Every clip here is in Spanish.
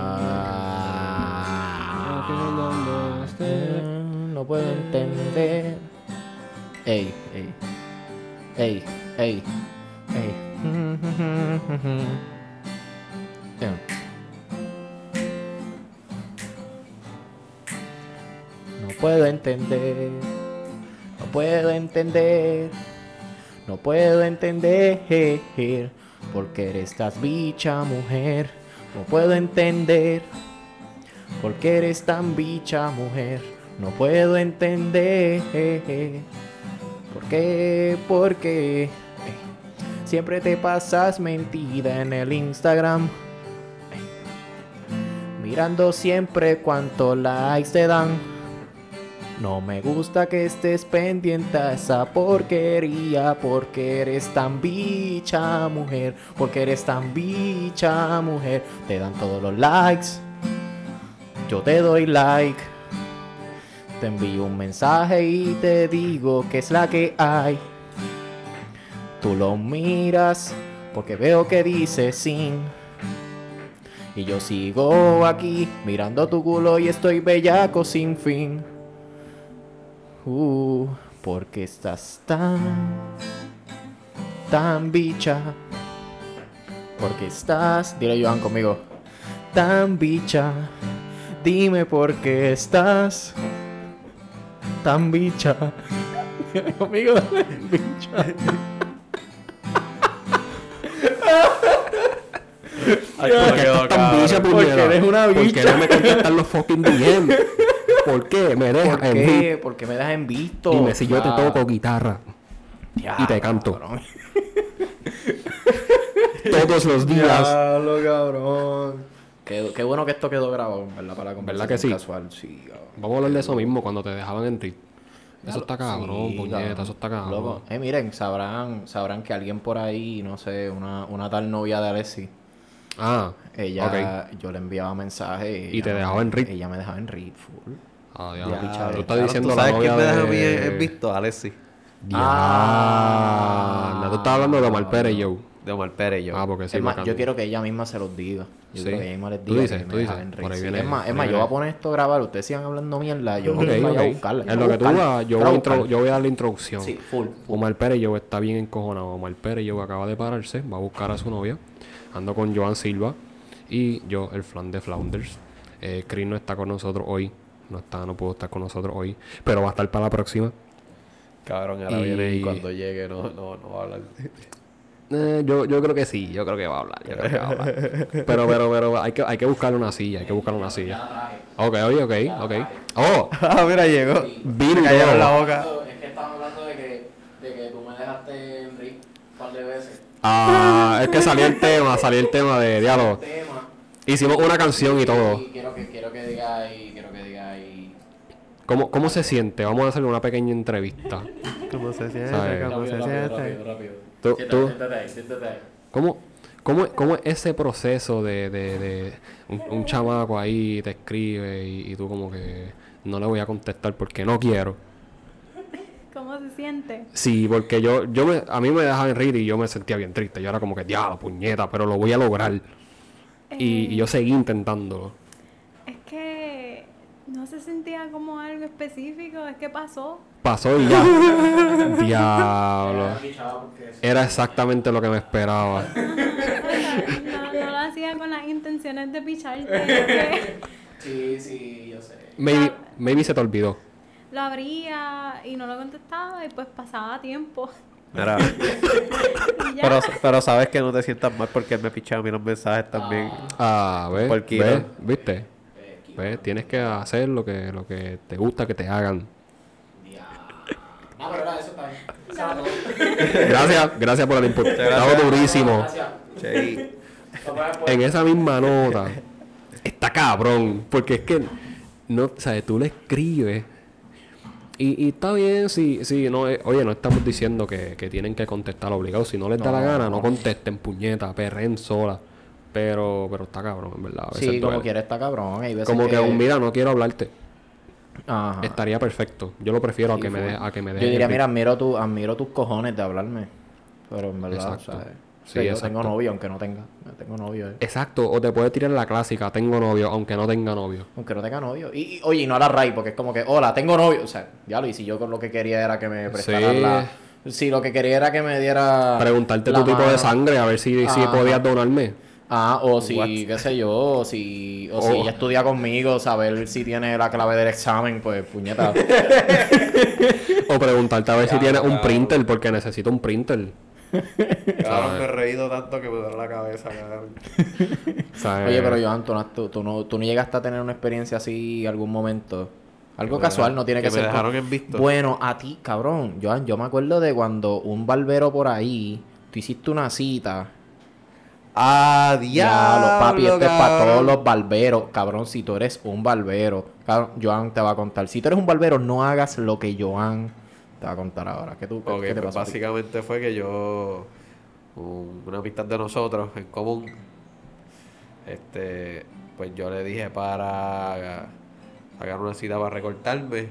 Ah, no puedo entender. Ey, ey. Ey, ey, ey. No puedo entender. No puedo entender. No puedo entender. Porque eres tan bicha mujer. No puedo entender. Porque eres tan bicha mujer. No puedo entender. ¿Por qué? Porque eh, siempre te pasas mentida en el Instagram. Mirando siempre cuántos likes te dan. No me gusta que estés pendiente a esa porquería porque eres tan bicha mujer, porque eres tan bicha mujer. Te dan todos los likes, yo te doy like. Te envío un mensaje y te digo que es la que hay. Tú lo miras porque veo que dice sin. Y yo sigo aquí mirando tu culo y estoy bellaco sin fin. Uh, porque estás tan, tan bicha. Porque estás, dile Joan conmigo, tan bicha. Dime por qué estás tan bicha. conmigo, bicha. Ay, ¿por qué estás tan bicha, Porque eres una ¿Por qué bicha. no me contestan los fucking DM? ¿Por qué? Me dejas ¿Por en qué? Porque me das en visto. Dime si yo te toco guitarra Ya, y te canto. cabrón. todos los días. Diablo, cabrón. Qué, qué bueno que esto quedó grabado, ¿verdad? Para la ¿Verdad que conversación sí? casual. Sí, cabrón. Vamos a hablar de eso mismo cuando te dejaban en rit. Eso está cabrón, Sí, puñeta, cabrón. eso está cabrón. Loco, eh, miren, sabrán, sabrán que alguien por ahí, no sé, una, una tal novia de Alessi, Ah, ella, yo le enviaba mensajes. Y ella te me- dejaba en read. Ella me dejaba en read full. Ah, picha, Tú estás diciendo ¿Tú la sabes novia quién me deja a mí de... en visto? Alexi. Ah, tú estás hablando de Omar Pérez y yo. De Omar Pérez y yo. Ah, porque sí, es más, yo quiero que ella misma se los diga. Yo Sí. quiero que ella misma les Tú diga dices, que tú me dices. en read. Por ahí viene- es más, es más, yo voy a poner esto a grabar, ustedes sigan hablando mierda, yo voy a buscarla. En lo que tú vas, yo voy, a intro- yo voy a dar la introducción. Sí, full. Omar Pérez yo está bien encojonado. Omar Pérez yo acaba de pararse, va a buscar a su novia. Ando con Joan Silva y yo, el flan de Flounders. Eh, Chris no está con nosotros hoy. No está, no pudo estar con nosotros hoy. Pero va a estar para la próxima. Cabrón, ahora Y- viene y cuando llegue no, no, no va a hablar. Eh, yo, yo creo que sí, yo creo que va a hablar. Yo creo que va a hablar. pero, pero, pero hay que, hay que buscarle una silla, hay que buscarle una silla. Ok, oye, ok, ok. Oh, ah, mira, llegó. bingo. Cayeron la boca. Es que estamos hablando de que, de que tú me dejaste en Rick un par de veces. Ah, es que salió el tema, salió el tema de diálogo. Hicimos una canción y todo. Y quiero que, quiero que diga ahí, quiero que diga. ¿Cómo, ¿Cómo se siente? Vamos a hacerle una pequeña entrevista. ¿Cómo se siente? ¿Sabes? ¿Cómo se siente? rápido. Tú- Siéntate, tú- siéntate ahí, siéntate ahí. ¿Cómo, cómo, cómo es ese proceso de, de, de un, un chamaco ahí te escribe y, y tú como que no le voy a contestar porque no quiero? ¿Cómo se siente? Sí, porque yo, yo me, a mí me dejaban reír y yo me sentía bien triste. Yo era como que, diablo, puñeta, pero lo voy a lograr. Y, y yo seguí intentándolo. Como algo específico, es que pasó. Pasó y ya. diablo. Era exactamente lo que me esperaba. No, no lo hacía con las intenciones de picharte. Sí, sí, yo sé. Maybe, maybe se te olvidó. lo abría y no lo contestaba y pues pasaba tiempo. Mira, pero, pero sabes que no te sientas mal porque él me pichaba a mí los mensajes también. Ah, ¿ves? Por kilo. ¿Ves? ¿Viste? ¿Ves? Tienes que hacer lo que, lo que te gusta que te hagan. No, pero era eso está bien. Gracias, gracias por el input. Estaba durísimo. Gracias. En esa misma nota. Está cabrón. Porque es que, no, ¿sabes? Tú le escribes. Y, y está bien si, si no, eh, oye, no estamos diciendo que, que tienen que contestar obligado. Si no les da la No. gana, no contesten, puñeta, perren sola. Pero, pero está cabrón, en verdad. A veces Sí, como quiera está cabrón. Hay veces Como que, un mira, no quiero hablarte. Ajá. Estaría perfecto. Yo lo prefiero a que me de- a que me Yo diría, mira, admiro, tu, admiro tus cojones de hablarme. Pero en verdad, Exacto. ¿sabes? Sí, Sí, yo exacto. tengo novio, aunque no tenga. Yo tengo novio, eh. Exacto, o te puede tirar la clásica, tengo novio, aunque no tenga novio. Aunque no tenga novio. Y, y, oye, no a la raíz, porque es como que, hola, tengo novio. O sea, ya lo y si yo con lo que quería era que me prestaran Sí. la. Si lo que quería era que me diera. Preguntarte tu tipo de sangre, a ver si, si podías donarme. Ah, o si, What? qué sé yo, o si, o si Oh. ella estudia conmigo, saber si tiene la clave del examen, pues puñeta. O preguntarte a ver si Ya, tienes un printer, porque necesito un printer. Cabrón, me he reído tanto que me duele la cabeza. Oye, pero Joan, tú no, tú, tú no, tú no llegaste a tener una experiencia así algún momento. Algo casual, no tiene que, que me ser. dejaron en visto. Bueno, a ti, cabrón. Joan, yo me acuerdo de cuando un barbero por ahí, tú hiciste una cita. ¡Ah, Ya, los papi, diablo, esto es para todos los barberos. Cabrón, si tú eres un barbero, cabrón, Joan te va a contar. Si tú eres un barbero, no hagas lo que Joan te va a contar ahora. ¿Qué, tú, qué- Ok, qué te pues pasó a ti? básicamente fue que yo, un- una amistad de nosotros en común, este, pues yo le dije para sacar una cita para recortarme,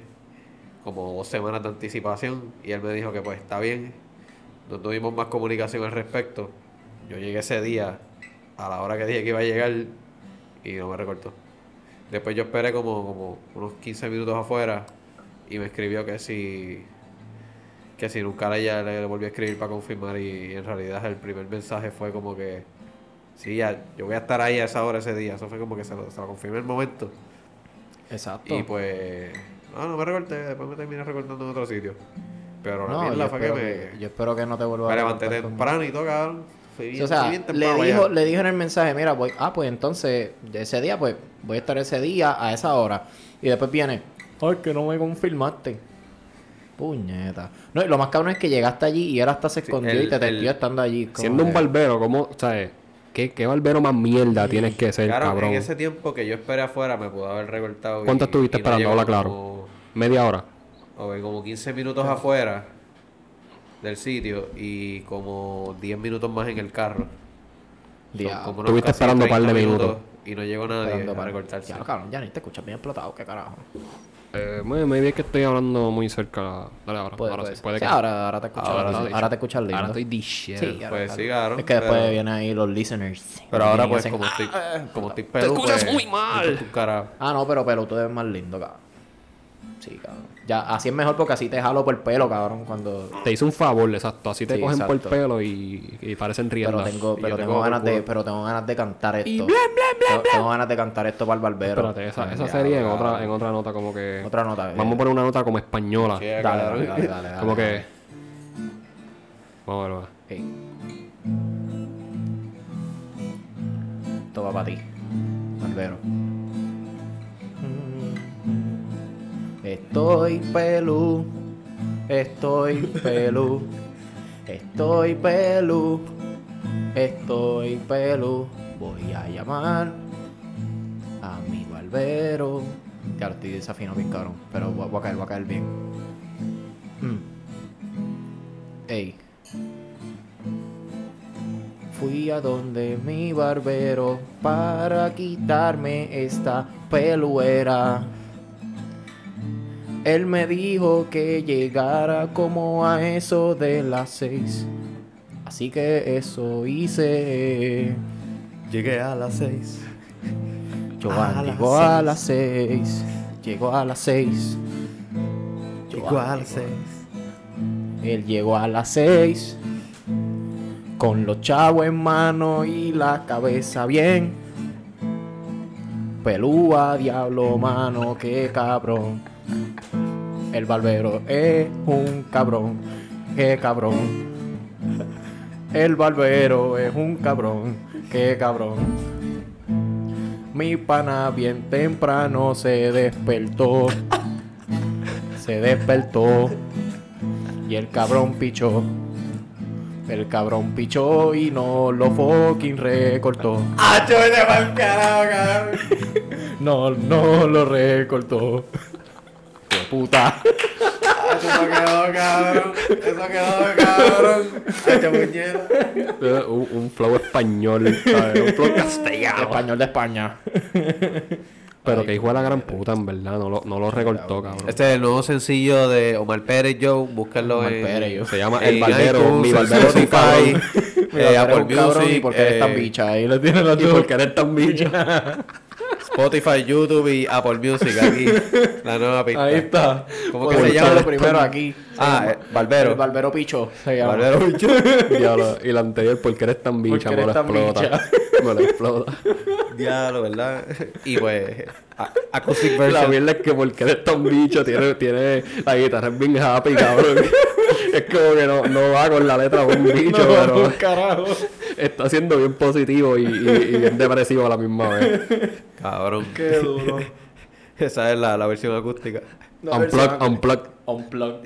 como dos semanas de anticipación, y él me dijo que pues está bien, no tuvimos más comunicación al respecto. Yo llegué ese día a la hora que dije que iba a llegar y no me recortó. Después yo esperé como, como unos 15 minutos afuera y me escribió que si que si nunca le, ya le volví a escribir para confirmar y, en realidad el primer mensaje fue como que sí, ya, yo voy a estar ahí a esa hora ese día. Eso fue como que se lo, se lo confirmé el momento. Exacto. Y pues, no, no me recorté, después me terminé recortando en otro sitio. Pero la no, mierda fue que espero me, que, yo espero que no te vuelva me a levanté recortar con- temprano y todo, cabrón. Bien, o sea, bien le dijo, allá. le dijo en el mensaje, mira, voy, ah, pues entonces, de ese día, pues, voy a estar ese día a esa hora. Y después viene, ay, que no me confirmaste. Puñeta. No, y lo más cabrón es que llegaste allí y él hasta se escondió el- y te testió estando allí. Siendo un barbero, ¿cómo, sabes? ¿Qué, ¿Qué barbero más mierda tienes que ser, Claro, cabrón? en ese tiempo que yo esperé afuera me pudo haber recortado. y- ¿Cuánto estuviste y no esperando? llegó Habla claro. como- Media hora. Ok, como 15 minutos afuera del sitio y como 10 minutos más en el carro. Son Diablo. como unos Estuviste casi esperando un par de 30 minutos. Y no llegó nadie Esperando para- recortarse. Ya, cabrón, ya ni te escuchas bien explotado, qué carajo. Eh, me, me es que estoy hablando muy cerca. Dale ahora. Puede, ahora puede sí, ser. puede Sí, que. ahora, ahora te escuchas Ahora ahora, sí. te escuchas lindo. Ahora estoy de shit. Sí, ahora, Pues claro. sí, cabrón, Es que después pero- vienen ahí los listeners. Pero ahora y pues hacen, como "Ah, estoy, ah, como estoy Te pelú, escuchas pues, muy mal. me tu cara. Ah, no, pero pelo, tú eres más lindo, cabrón. Sí, cabrón. Ya, así es mejor porque así te jalo por el pelo, cabrón, cuando... Te hice un favor, exacto. Así te Sí, cogen por el pelo y, y parecen Pero riendas. tengo, pero te tengo cojo por ganas de, pero tengo ganas de cantar esto. Y Tengo- Tengo ganas de cantar esto para el barbero. Espérate, esa, esa Ya, sería en otra, en otra nota como que... Otra nota. Vamos a poner una nota como española. Sí, Dale, dale, dale, dale, dale, como dale. que... Vamos a ver, va. Esto va para ti, barbero. Estoy pelú, estoy pelú, estoy pelú, estoy pelú. Voy a llamar a mi barbero. Ya estoy desafinado bien cabrón, pero voy a caer, voy a caer bien. Mm. Ey. Fui a donde mi barbero para quitarme esta peluera. Él me dijo que llegara como a eso de las seis. Así que eso hice. Llegué a las 6. Joan llegó a seis. las seis. Llegó a las seis. Llegó a las 6. Él llegó a las seis. Con los chavos en mano y la cabeza bien. Pelúa, diablo, mano, qué cabrón. El barbero es un cabrón, qué cabrón. El barbero es un cabrón, qué cabrón. Mi pana bien temprano se despertó. Se despertó. Y el cabrón pichó. El cabrón pichó y no lo fucking recortó. ¡Ah, yo carajo, cabrón! No, no lo recortó. ¡Qué puta! Eso quedó, cabrón. Eso quedó, cabrón. Eh, Un, un flow español, ¿sabes? Un flow castellano. Español de España. Pero que hijo de la gran puta, en verdad. No lo, no lo recortó, cabrón. Este es el nuevo sencillo de Omar Pérez Joe. Búsquenlo Omar en. Pérez Joe. Se llama El Barbero, Mi Barbero Spotify. Mira, Eh, Apple un cabrón y Music, porque eres tan eh, bicha. Ahí lo tienes los Y dos. porque eres tan bicho. Spotify, YouTube y Apple Music aquí. la nueva pista. Ahí está. ¿Cómo que se llama? echarlo primero aquí. Ah, eh, Barbero. El Barbero Picho. Se llama. Barbero bicho. Diablo, y la anterior, porque eres tan bicha, me lo tan explota. Me lo explota. Diablo, ¿verdad? Y pues, a- Acoustic La Version. mierda es que porque eres tan bicho, tiene, tiene la guitarra es bien happy, cabrón. es como que no, no va con la letra de un bicho, No, pero carajo. Está siendo bien positivo y, y- y bien depresivo a la misma vez. Cabrón. Qué duro. Esa es la, la versión acústica. unplug, unplug. Unplug.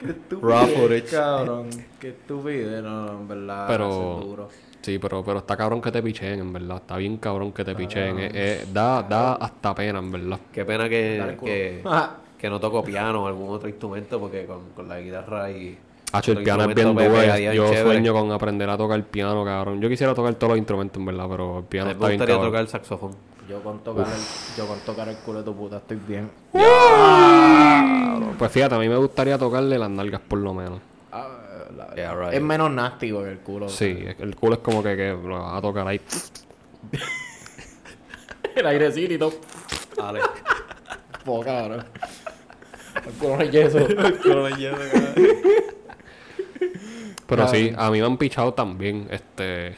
Qué footage. Cabrón. Qué estúpido. No, no, en verdad. Pero- eso es duro. Sí, pero, pero está cabrón que te picheen, en verdad. Está bien cabrón que te picheen. Eh, eh, da, da hasta pena, en verdad. Qué pena que, que, Ah. que no toco piano o algún otro instrumento porque con, con la guitarra y... Hacho, el piano es bien me duro. Yo chévere. sueño con aprender a tocar piano, cabrón. Yo quisiera tocar todos los instrumentos, en verdad, pero el piano está me bien gustaría cabrón. tocar el saxofón. Yo con tocar el, yo con tocar el culo de tu puta estoy bien. Pues fíjate, a mí me gustaría tocarle las nalgas por lo menos. Ah, la- Yeah, right. Es menos nasty que el culo. Sí, es- el culo es como que, que lo vas a tocar ahí. El airecito y todo. Dale. Po, cabrón. El culo de yeso. Pero sí, a mí me han pichado también. Este.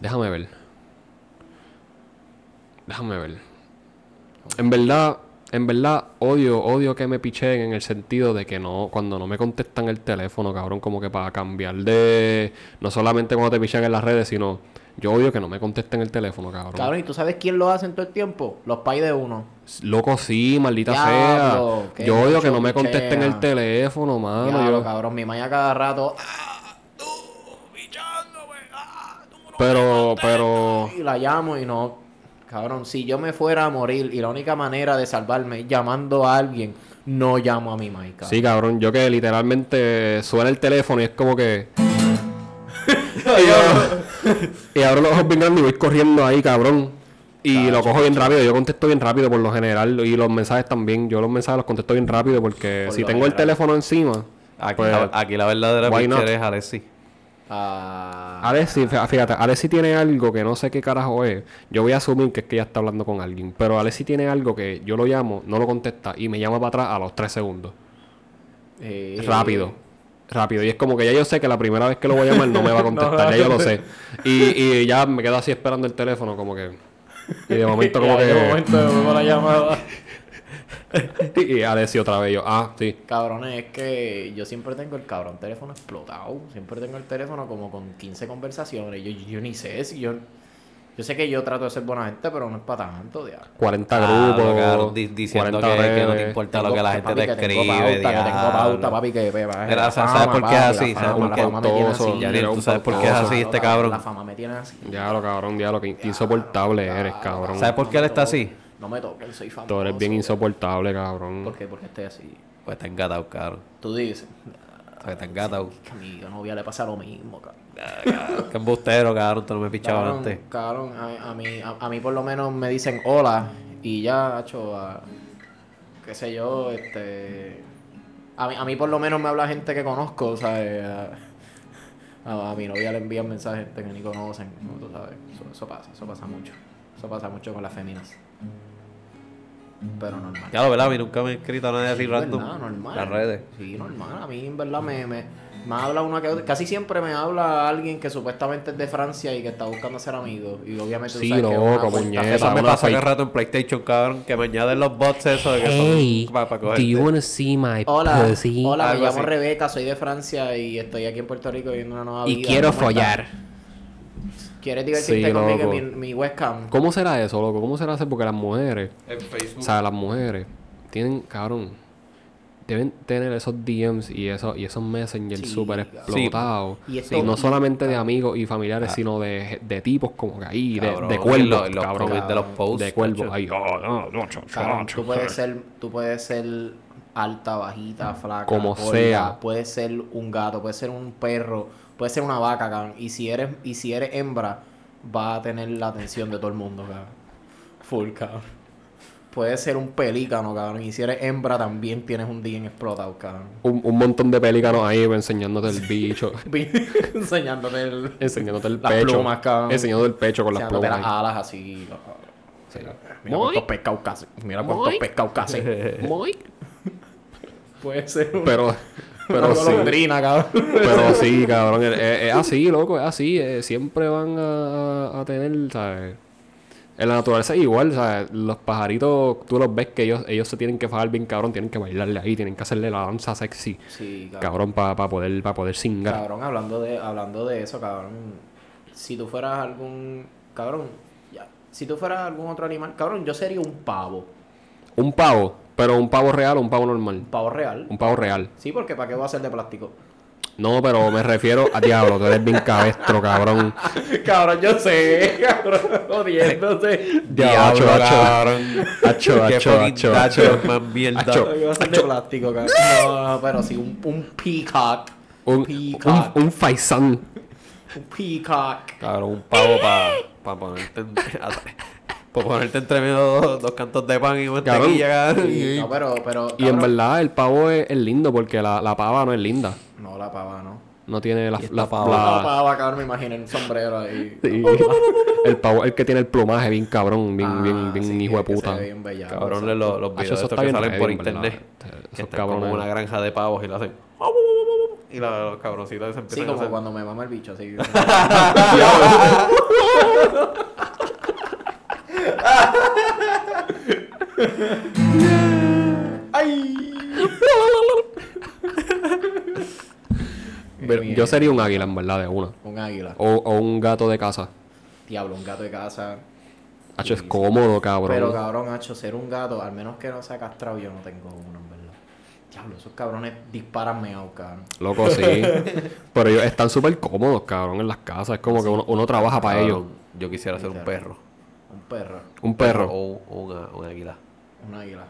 Déjame ver. Déjame ver. En verdad, en verdad, odio, odio que me picheen en el sentido de que no, cuando no me contestan el teléfono, cabrón, como que para cambiar de. No solamente cuando te pichan en las redes, sino. Yo odio que no me contesten el teléfono, cabrón. Cabrón, ¿y tú sabes quién lo hace en todo el tiempo? Los pais de uno. Loco, sí, maldita sea. Yo odio que no me contesten el teléfono, mano. Diablo, yo- cabrón, mi maya cada rato. Pero, pero. Y la llamo y no. Cabrón, si yo me fuera a morir y la única manera de salvarme es llamando a alguien, no llamo a mi mai, cabrón. Sí, cabrón, yo que literalmente suena el teléfono y es como que. yo- y abro los ojos bien grandes y voy corriendo ahí, cabrón. Y lo cojo bien rápido, yo contesto bien rápido por lo general. Y los mensajes también, yo los mensajes los contesto bien rápido porque Por si tengo el teléfono encima. Aquí, pues, la, aquí la verdadera picture es Alessi. Ah, fíjate, Alessi tiene algo que no sé qué carajo es. Yo voy a asumir que es que ella está hablando con alguien. Pero Alessi tiene algo que yo lo llamo, no lo contesta y me llama para atrás a los 3 segundos. eh, Rápido. Rápido. Y es como que ya yo sé que la primera vez que lo voy a llamar no me va a contestar. No. ya yo lo sé. Y, y ya me quedo así esperando el teléfono como que... Y de momento como Ya, de que... momento la llamada. y Alessi otra vez yo... Ah, sí. Cabrones, es que yo siempre tengo el cabrón teléfono explotado. Siempre tengo el teléfono como con 15 conversaciones. Yo, yo ni sé si yo. Yo sé que yo trato de ser buena gente, pero no es para tanto, diablo. 40 Ah, grupos. cabrón, di- diciendo 40 que, que no te importa Tengo- lo que la gente papi, te que escribe. Tengo pauta, que tengo pauta, papi, que la ¿sabes fama, por qué es así? la ¿Sabes fama, por qué? así. Yaniel, ¿tú sabes por qué es así este cabrón? La fama me tiene así. Diablo, cabrón, diablo. Que insoportable eres, cabrón. ¿Sabes por qué él está así? No me toques, soy famoso. Tú eres bien insoportable, cabrón. ¿Por qué? Porque estoy así. Pues está engatado, cabrón. Tú dices. Pues está engatado. Que a mi novia le pasa lo mismo, cabrón. Qué embustero, cabrón. Tú no me pichabas antes. cabrón, a, a mí, a, a mí por lo menos me dicen hola y ya, hecho, qué sé yo, este... A mí, a mí por lo menos me habla gente que conozco, ¿sabes? A, a- a mi novia le envían mensajes gente que ni conocen, ¿no? Tú sabes, eso, eso pasa, eso pasa mucho. Eso pasa mucho con las féminas. Pero normal. Lo verdad, a mí nunca me he escrito a nadie así Sí, random. ¿verdad? Normal. Las redes. Sí, normal. A mí, en verdad, me, me, me habla una que otra. Casi siempre me habla alguien que supuestamente es de Francia y que está buscando ser amigo. Y obviamente tú Sí, sabes que es una loco, puñeta, fea. Eso me pasa cada fake- rato en PlayStation, cabrón. Que me añaden los bots eso de que Hey, son para, para do you wanna see my Hola, pussy? hola, me llamo así. Rebeca, soy de Francia y estoy aquí en Puerto Rico viviendo una nueva Y vida. quiero ¿Cómo estás? ¿Quieres divertirte Sí, conmigo loco. en mi, mi webcam? ¿Cómo será eso, loco? ¿Cómo será eso? Porque las mujeres, En Facebook. o sea, las mujeres tienen, cabrón, deben tener esos DMs y esos, y esos messengers súper explotados. Y Y, esto- no solamente de amigos y familiares, sino de, de tipos como que ahí, de, Cabrón, de y cuervos, los- cabrón. de los posts, De cuervos. Ahí, oh, no, no, cho, Cabrón, cho. tú puedes ser, tú puedes ser alta, bajita, flaca, Como gorda, sea. puedes ser un gato, puedes ser un perro, puedes ser una vaca, cabrón. Y si eres, y si eres hembra, va a tener la atención de todo el mundo, cabrón. Full, cabrón. puedes ser un pelícano, cabrón. Y si eres hembra, también tienes un día en explotado, cabrón. Un, un montón de pelícanos ahí enseñándote el bicho. Enseñándote el, enseñándote el Las pecho. plumas, cabrón. Enseñándote el pecho con las plumas. las alas así. Sí. Mira cuántos pescados casi. Mira cuántos pescados casi. Muy. Puede ser un- Pero, pero sí. cabrón. Pero sí, cabrón. Es, así, loco. Es así. eh, siempre van a, a- a tener, ¿sabes? En la naturaleza es igual, ¿sabes? Los pajaritos, tú los ves que ellos, ellos se tienen que fajar bien, cabrón. Tienen que bailarle ahí, tienen que hacerle la danza sexy. Sí, cabrón. Cabrón, para poder, para poder singar. Cabrón, hablando de, hablando de eso, cabrón. Si tú fueras algún. Cabrón, ya. Si tú fueras algún otro animal, cabrón, yo sería un pavo. Un pavo, pero un pavo real o un pavo normal. Un pavo real. Un pavo real. Sí, porque ¿para qué voy a ser de plástico? No, pero me refiero a diablo, tú eres bien cabestro, cabrón. cabrón, yo sé, cabrón, jodiéndote. Diablo, Diablo, acho. cabrón. Hacho, hacho, hacho, hacho. más mierda. Acho. A ser de plástico, cabrón. No, pero sí, un, un peacock. Un, peacock. un, un faisán. Un peacock. Cabrón, un pavo para pa ponerte pa ponerte entre medio dos, dos cantos de pan y mantequilla, cabrón. Sí, no, pero, pero. Y en cabrón, verdad el pavo es, es lindo porque la, la pava no es linda. No, la pava, no. No tiene la, la, pava? la- pava, cabrón, me imagino en un sombrero ahí. Sí. El pavo es el que tiene el plumaje bien cabrón, bien, Ah, bien, bien sí, hijo de puta. ve bien exacto. los, los Hacho, videos eso estos que bien salen por verdad. internet. Que están como una granja de pavos y lo hacen. Y la- los cabroncitos se empiezan Sí, a como hacer. cuando me mama el bicho, así. ¡Ay! Pero yo sería un águila en verdad de una. Un águila. O, o un gato de casa. Diablo, un gato de casa. Hacho, es cómodo, cabrón. Pero cabrón, hacho, ser un gato, al menos que no sea castrado, yo no tengo uno, en verdad. Diablo, esos cabrones disparan meao, cabrón. Loco, sí. Pero ellos están súper cómodos, cabrón, en las casas. Es como que uno, uno trabaja para ellos. Yo quisiera ser un perro. Un perro, Un perro. O o una, águila. Un águila.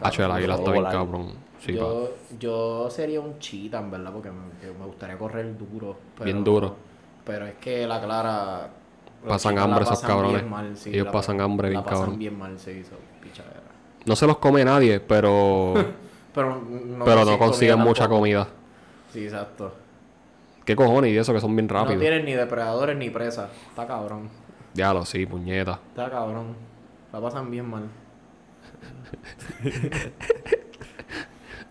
Hacho, el águila está bien cabrón. Sí, yo, yo sería un chita, en verdad, porque me, gustaría correr duro. pero- Bien duro. Pero es que la clara. Pasan hambre esos pasan bien cabrones. mal, sí, Ellos la pasan pa- hambre bien la pasan cabrón. bien mal, sí, pichadera. No se los come nadie, pero, Pero no, pero no consiguen comida mucha tampoco. comida. Sí, exacto. ¿Qué cojones? Y eso que son bien No rápidos. tienen ni depredadores ni presas. Está cabrón. Diablo, sí, puñeta. Está cabrón. La pasan bien mal.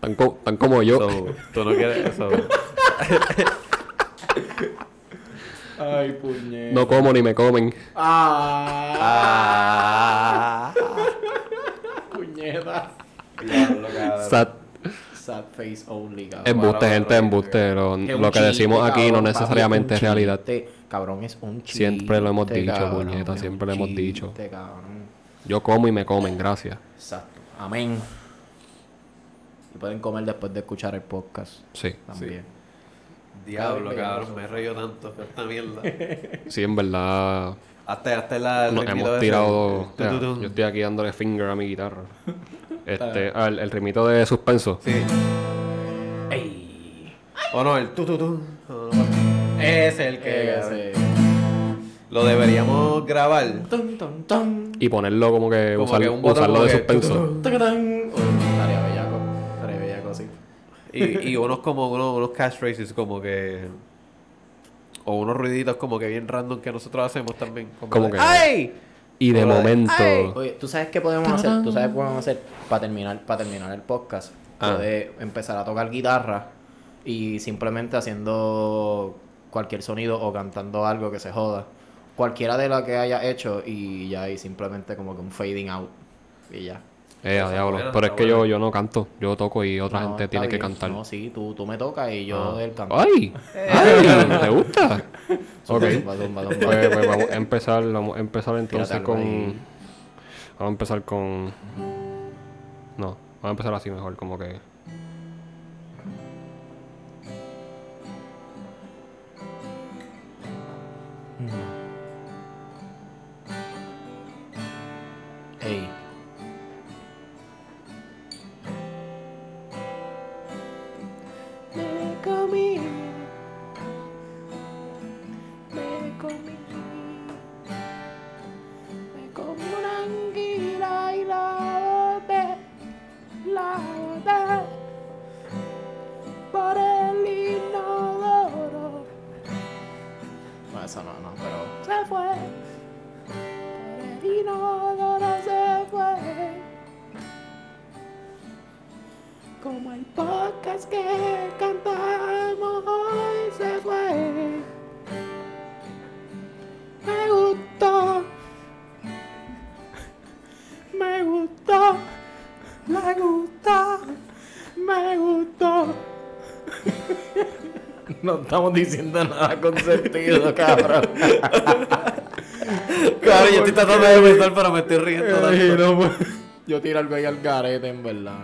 Tan, co- tan como yo. So, tú no quieres eso. Ay, puñet. No como ni me comen. Ah, Ah. puñeta. Diablo, cabrón. Sad. Sad face only, cabrón. Embuste, gente, embuste. Lo, Que un lo que decimos chiste, aquí no cabrón, necesariamente es realidad. Cabrón, es un chiste. Siempre lo hemos dicho, cabrón, puñeta, siempre lo hemos dicho. chiste, cabrón. Yo como y me comen, gracias. Exacto. Amén. Y pueden comer después de escuchar el podcast. Sí. También. Diablo, Cabrón. Me he reído tanto con esta mierda. Sí, en verdad. Hasta, hasta la. el Nos hemos ese. tirado. Mira, yo estoy aquí dándole finger a mi guitarra. Este, ah, el, el ritmito de suspenso. Sí. ¡Ey! O no, el tu tu tu. No, Es el que. Ese. Lo deberíamos grabar. Tun, tun. Y ponerlo como que, Como usar- que un botón usarlo como de que- suspenso. Uy, Estaría bellaco. Estaría bellaco, sí. Y, y unos como unos, unos catchphrases como que. O unos ruiditos como que bien random que nosotros hacemos también. Como, Como de, que- ¡Ay! Y de momento. "Ay". Oye, ¿tú sabes qué podemos hacer? ¿Tú sabes qué podemos hacer para terminar, para terminar el podcast? Ah. Poder empezar a tocar guitarra y simplemente haciendo cualquier sonido o cantando algo que se joda. Cualquiera de lo que haya hecho y ya, y simplemente como que un fading out. Y ya. Eh, a diablo. Pero es que yo, yo no canto. Yo toco y otra No, gente tiene que cantar. No, sí, tú, tú me tocas y yo Ah. del canto. ¡Ay! ¡Ay! ¿Te gusta? ok. Zumba, zumba, zumba. Pues, pues vamos a empezar, vamos a empezar entonces con. ahí. Vamos a empezar con. No, vamos a empezar así mejor, como que. Ey. Me No estamos diciendo nada con sentido, cabrón. Claro, yo estoy tratando de pensar, pero me estoy riendo tanto. No, pues, Yo tiro algo ahí al garete, en verdad.